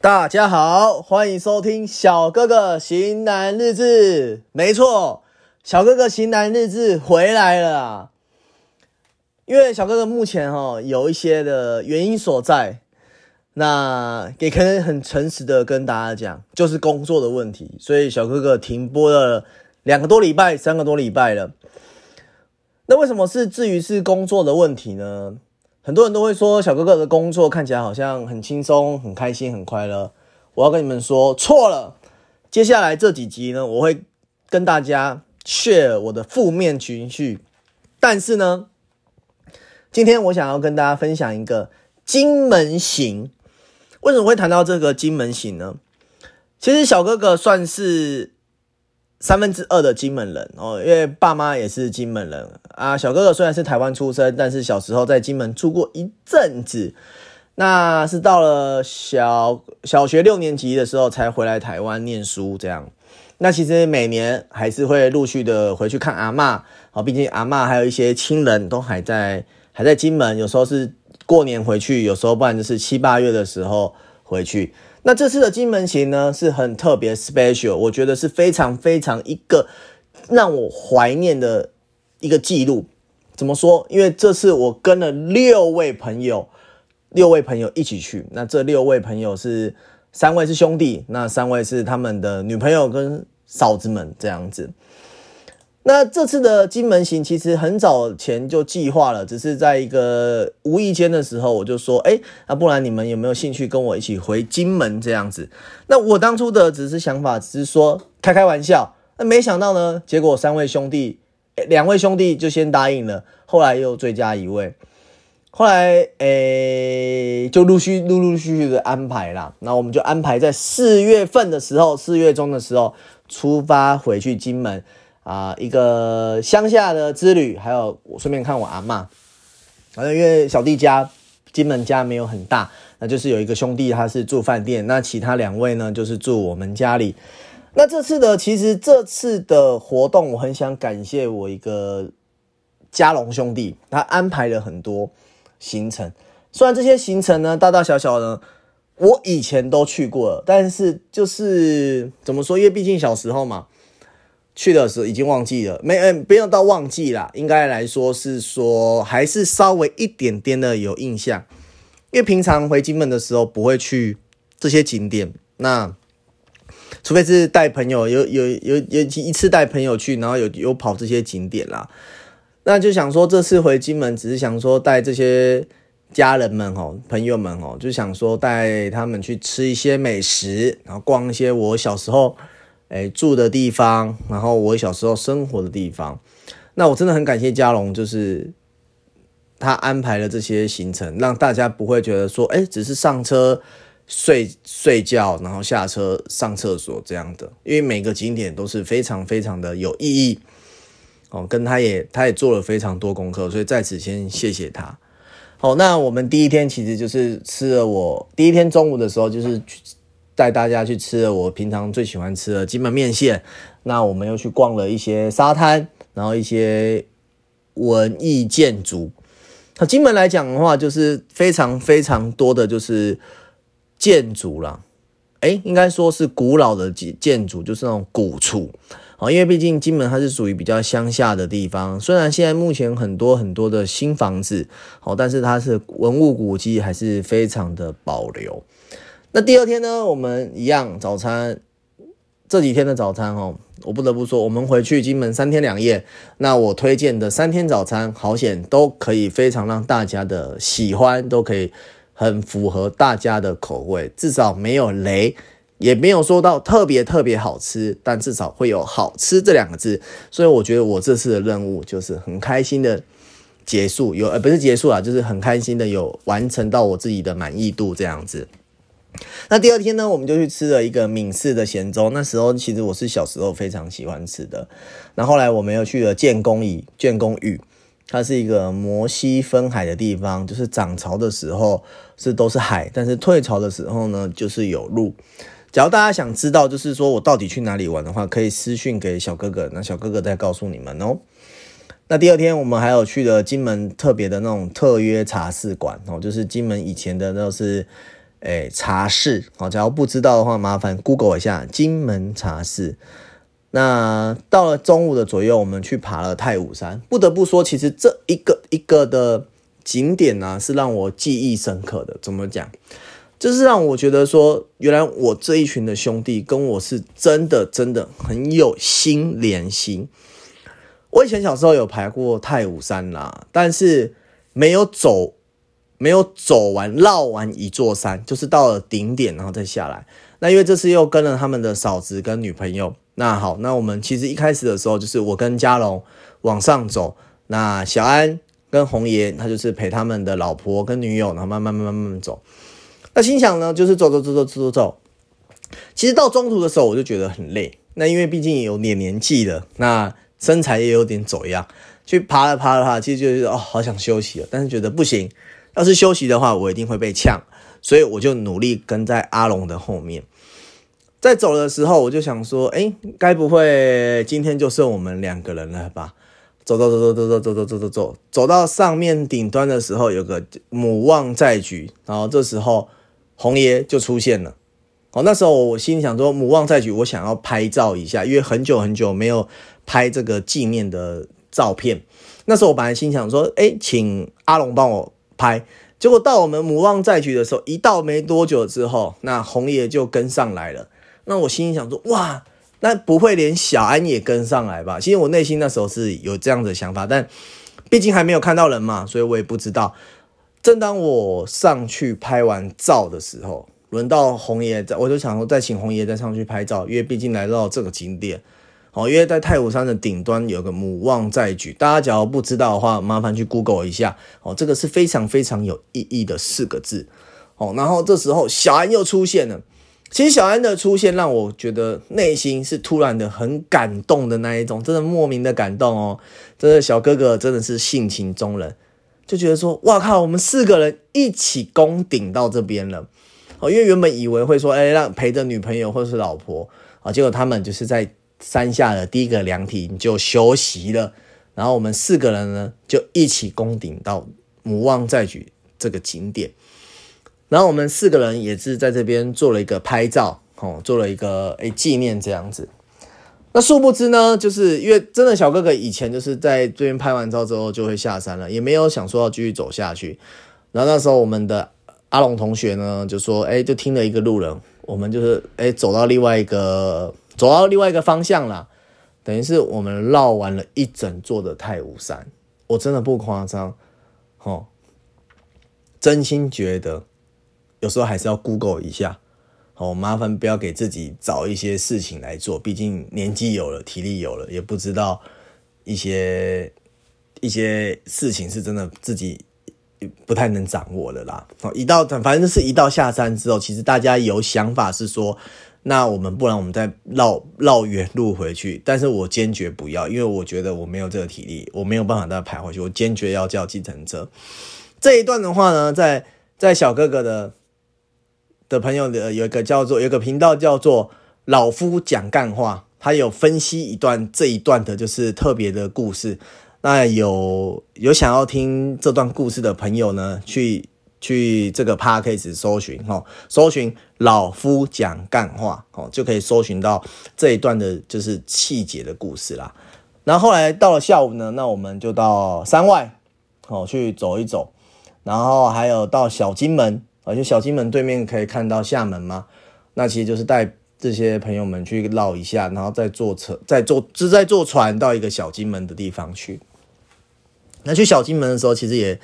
大家好，欢迎收听小哥哥型男日志。没错，小哥哥型男日志回来了。因为小哥哥目前哈有一些的原因所在，那也可能很诚实的跟大家讲，就是工作的问题，所以小哥哥停播了两个多礼拜、三个多礼拜了。那为什么是至于是工作的问题呢？很多人都会说小哥哥的工作看起来好像很轻松、很开心、很快乐。我要跟你们说错了。接下来这几集呢，我会跟大家 share 我的负面情绪。但是呢，今天我想要跟大家分享一个金门行。为什么会谈到这个金门行呢？其实小哥哥算是。三分之二的金门人哦，因为爸妈也是金门人啊。小哥哥虽然是台湾出生，但是小时候在金门住过一阵子，那是到了小小学六年级的时候才回来台湾念书。这样，那其实每年还是会陆续的回去看阿妈哦，毕竟阿妈还有一些亲人都还在还在金门，有时候是过年回去，有时候不然就是七八月的时候回去。那这次的金门行呢，是很特别 special，我觉得是非常非常一个让我怀念的一个记录。怎么说？因为这次我跟了六位朋友，六位朋友一起去。那这六位朋友是三位是兄弟，那三位是他们的女朋友跟嫂子们这样子。那这次的金门行其实很早前就计划了，只是在一个无意间的时候，我就说，哎，那不然你们有没有兴趣跟我一起回金门这样子？那我当初的只是想法，只是说开开玩笑。那没想到呢，结果三位兄弟，两位兄弟就先答应了，后来又追加一位，后来诶，就陆续陆陆续续的安排啦。那我们就安排在四月份的时候，四月中的时候出发回去金门。啊，一个乡下的之旅，还有我顺便看我阿妈。反正因为小弟家金门家没有很大，那就是有一个兄弟他是住饭店，那其他两位呢就是住我们家里。那这次的其实这次的活动，我很想感谢我一个嘉龙兄弟，他安排了很多行程。虽然这些行程呢大大小小的，我以前都去过，但是就是怎么说？因为毕竟小时候嘛。去的时候已经忘记了，没嗯，不用到忘记啦，应该来说是说还是稍微一点点的有印象，因为平常回金门的时候不会去这些景点，那除非是带朋友，有有有有一次带朋友去，然后有有跑这些景点啦，那就想说这次回金门只是想说带这些家人们哦，朋友们哦，就想说带他们去吃一些美食，然后逛一些我小时候。哎，住的地方，然后我小时候生活的地方，那我真的很感谢嘉龙，就是他安排了这些行程，让大家不会觉得说，哎，只是上车睡睡觉，然后下车上厕所这样的，因为每个景点都是非常非常的有意义哦。跟他也他也做了非常多功课，所以在此先谢谢他。好，那我们第一天其实就是吃了，我第一天中午的时候就是。带大家去吃了我平常最喜欢吃的金门面线，那我们又去逛了一些沙滩，然后一些文艺建筑。那金门来讲的话，就是非常非常多的就是建筑了，哎，应该说是古老的建建筑，就是那种古厝啊。因为毕竟金门它是属于比较乡下的地方，虽然现在目前很多很多的新房子，好，但是它是文物古迹还是非常的保留。那第二天呢，我们一样早餐，这几天的早餐哦，我不得不说，我们回去金门三天两夜，那我推荐的三天早餐，好险都可以非常让大家的喜欢，都可以很符合大家的口味，至少没有雷，也没有说到特别特别好吃，但至少会有好吃这两个字，所以我觉得我这次的任务就是很开心的结束，有呃不是结束啊，就是很开心的有完成到我自己的满意度这样子。那第二天呢，我们就去吃了一个闽式的咸粥。那时候其实我是小时候非常喜欢吃的。那后来我们又去了建功屿，建功屿它是一个摩西分海的地方，就是涨潮的时候是都是海，但是退潮的时候呢就是有路。只要大家想知道，就是说我到底去哪里玩的话，可以私讯给小哥哥，那小哥哥再告诉你们哦。那第二天我们还有去了金门特别的那种特约茶室馆哦，就是金门以前的那是诶茶室哦。假如不知道的话，麻烦 Google 一下金门茶室。那到了中午的左右，我们去爬了太武山。不得不说，其实这一个一个的景点呢，是让我记忆深刻的。怎么讲？就是让我觉得说，原来我这一群的兄弟跟我是真的真的很有心连心。我以前小时候有爬过太武山啦，但是没有走，没有走完绕完一座山，就是到了顶点然后再下来。那因为这次又跟了他们的嫂子跟女朋友。那好，那我们其实一开始的时候就是我跟嘉龙往上走，那小安跟红爷他就是陪他们的老婆跟女友，然后慢慢慢慢慢慢走。那心想呢，就是走走走走走走走。其实到中途的时候我就觉得很累，那因为毕竟有点年纪了，那身材也有点走样，去爬了爬了爬，其实就是哦，好想休息了，但是觉得不行，要是休息的话，我一定会被呛，所以我就努力跟在阿龙的后面。在走的时候，我就想说，哎，该不会今天就剩我们两个人了吧？走走走走走走走走走走走，走到上面顶端的时候，有个母望在举，然后这时候红爷就出现了。哦，那时候我心想说，母望在举，我想要拍照一下，因为很久很久没有拍这个纪念的照片。那时候我本来心想说，哎，请阿龙帮我拍。结果到我们母望在举的时候，一到没多久之后，那红爷就跟上来了。那我心里想说，哇，那不会连小安也跟上来吧？其实我内心那时候是有这样的想法，但毕竟还没有看到人嘛，所以我也不知道。正当我上去拍完照的时候，轮到红爷，我就想说再请红爷再上去拍照，因为毕竟来到这个景点，哦，因为在太武山的顶端有个母望在举，大家假如不知道的话，麻烦去 Google 一下，哦，这个是非常非常有意义的四个字，哦，然后这时候小安又出现了。其实小安的出现让我觉得内心是突然的很感动的那一种，真的莫名的感动哦。真的小哥哥真的是性情中人，就觉得说哇靠，我们四个人一起攻顶到这边了哦。因为原本以为会说哎让陪着女朋友或者是老婆啊，结果他们就是在山下的第一个凉亭就休息了，然后我们四个人呢就一起攻顶到母望再举这个景点。然后我们四个人也是在这边做了一个拍照，哦，做了一个诶纪念这样子。那殊不知呢，就是因为真的小哥哥以前就是在这边拍完照之后就会下山了，也没有想说要继续走下去。然后那时候我们的阿龙同学呢就说，哎，就听了一个路人，我们就是哎走到另外一个走到另外一个方向啦，等于是我们绕完了一整座的太武山，我真的不夸张，哦，真心觉得。有时候还是要 Google 一下，好，麻烦不要给自己找一些事情来做，毕竟年纪有了，体力有了，也不知道一些一些事情是真的自己不太能掌握的啦。一到反正是一到下山之后，其实大家有想法是说，那我们不然我们再绕绕远路回去，但是我坚决不要，因为我觉得我没有这个体力，我没有办法再排回去，我坚决要叫计程车。这一段的话呢，在在小哥哥的。的朋友的有一个叫做有个频道叫做老夫讲干话，他有分析一段这一段的就是特别的故事。那有有想要听这段故事的朋友呢，去去这个 p a r k a s 搜寻哈，搜寻老夫讲干话哦，就可以搜寻到这一段的就是细节的故事啦。然后后来到了下午呢，那我们就到山外哦去走一走，然后还有到小金门。而且小金门对面可以看到厦门吗？那其实就是带这些朋友们去绕一下，然后再坐车，再坐，是在坐船到一个小金门的地方去。那去小金门的时候，其实也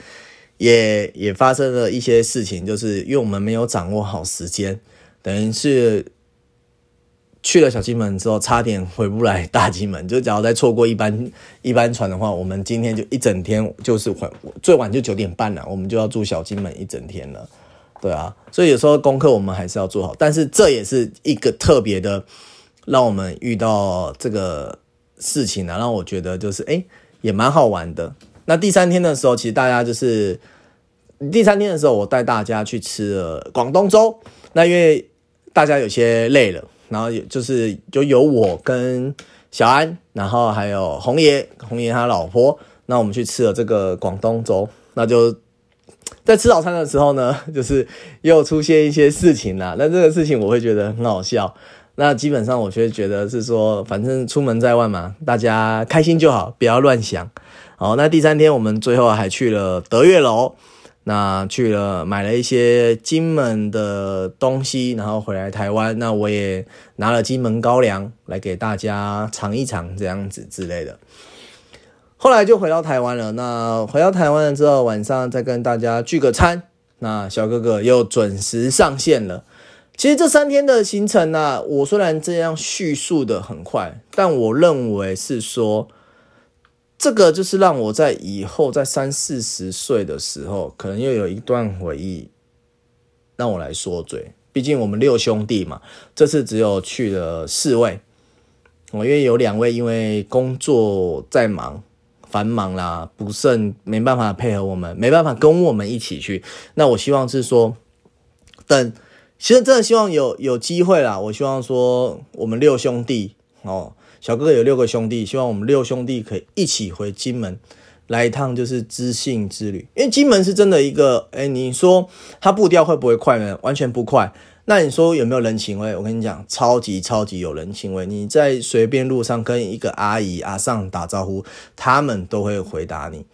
也也发生了一些事情，就是因为我们没有掌握好时间，等于是去了小金门之后，差点回不来大金门。就假如再错过一班一班船的话，我们今天就一整天就是晚最晚就九点半了，我们就要住小金门一整天了。对啊，所以有时候功课我们还是要做好，但是这也是一个特别的，让我们遇到这个事情呢，让我觉得就是哎，也蛮好玩的。那第三天的时候，其实大家就是第三天的时候，我带大家去吃了广东粥。那因为大家有些累了，然后就是就有我跟小安，然后还有红爷，红爷他老婆，那我们去吃了这个广东粥，那就在吃早餐的时候呢，就是又出现一些事情啦。那这个事情我会觉得很好笑。那基本上我就觉得是说，反正出门在外嘛，大家开心就好，不要乱想。好，那第三天我们最后还去了德月楼。那去了买了一些金门的东西，然后回来台湾，那我也拿了金门高粱来给大家尝一尝，这样子之类的。后来就回到台湾了。那回到台湾了之后，晚上再跟大家聚个餐。那小哥哥又准时上线了。其实这三天的行程呢，我虽然这样叙述的很快，但我认为是说。这个就是让我在以后在三四十岁的时候，可能又有一段回忆，让我来说嘴。毕竟我们六兄弟嘛，这次只有去了四位，我因为有两位因为工作在忙繁忙啦，不甚没办法配合我们，没办法跟我们一起去。那我希望是说，等其实真的希望有有机会啦。我希望说我们六兄弟哦。小哥哥有六个兄弟，希望我们六兄弟可以一起回金门来一趟，就是知信之旅。因为金门是真的一个，哎，你说它步调会不会快呢？完全不快。那你说有没有人情味？我跟你讲，超级超级有人情味。你在随便路上跟一个阿姨阿上打招呼，他们都会回答你。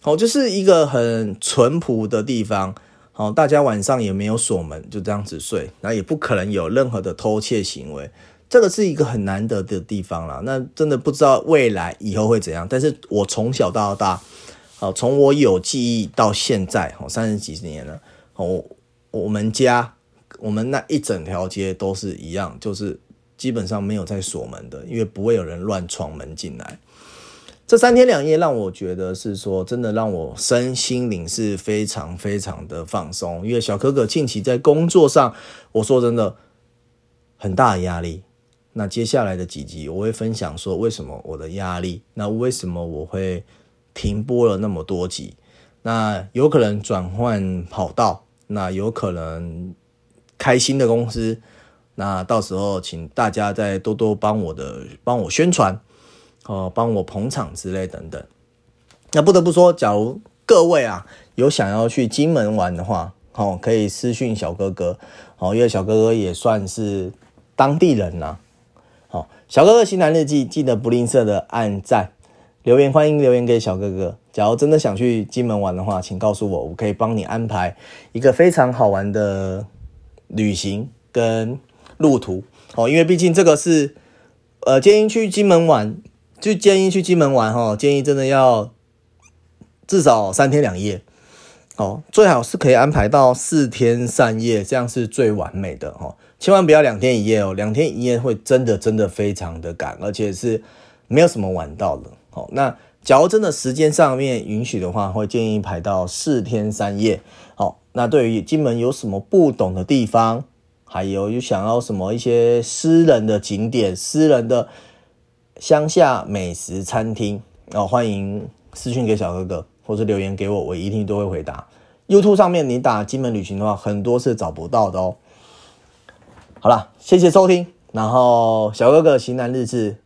好，就是一个很淳朴的地方。好，大家晚上也没有锁门，就这样子睡，那也不可能有任何的偷窃行为。这个是一个很难得的地方啦，那真的不知道未来以后会怎样。但是我从小到大，好，从我有记忆到现在，好，三十几年了，哦，我们家我们那一整条街都是一样，就是基本上没有在锁门的，因为不会有人乱闯门进来。这三天两夜让我觉得是说，真的让我身心灵是非常非常的放松。因为小可可近期在工作上，我说真的很大的压力。那接下来的几集我会分享说为什么我的压力，那为什么我会停播了那么多集？那有可能转换跑道，那有可能开新的公司，那到时候请大家再多多帮我的帮我宣传，哦，帮我捧场之类等等。那不得不说，假如各位啊有想要去金门玩的话，哦，可以私讯小哥哥，哦，因为小哥哥也算是当地人呐。小哥哥新南日记，记得不吝啬的按赞、留言，欢迎留言给小哥哥。假如真的想去金门玩的话，请告诉我，我可以帮你安排一个非常好玩的旅行跟路途。哦，因为毕竟这个是，呃，建议去金门玩，就建议去金门玩哈，建议真的要至少三天两夜。哦，最好是可以安排到四天三夜，这样是最完美的哦。千万不要两天一夜哦，两天一夜会真的真的非常的赶，而且是没有什么玩到的。好，那假如真的时间上面允许的话，会建议排到四天三夜。好，那对于金门有什么不懂的地方，还有有想要什么一些私人的景点、私人的乡下美食餐厅，哦，欢迎私信给小哥哥，或者留言给我，我一定都会回答。YouTube 上面你打金门旅行的话，很多是找不到的哦。好了，谢谢收听。然后小哥哥型男日志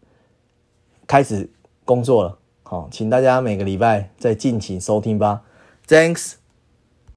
开始工作了，好，请大家每个礼拜再敬请收听吧。Thanks。